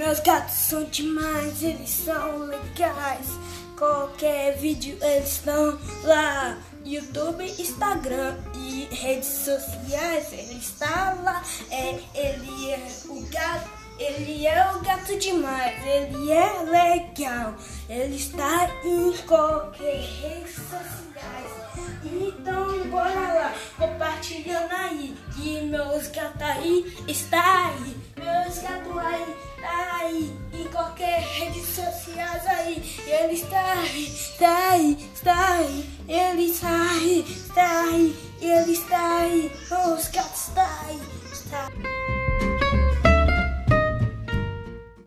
Meus gatos são demais, eles são legais. Qualquer vídeo eles estão lá. YouTube, Instagram e redes sociais, ele está lá. É, ele é o gato, ele é o gato demais, ele é legal. Ele está em qualquer redes sociais. Então bora lá, compartilhando aí. E meus gatos aí está aí. Meus gatos aí. Em qualquer redes sociais aí. Ele está aí, está aí, está aí. Ele está aí, está aí. Ele está aí.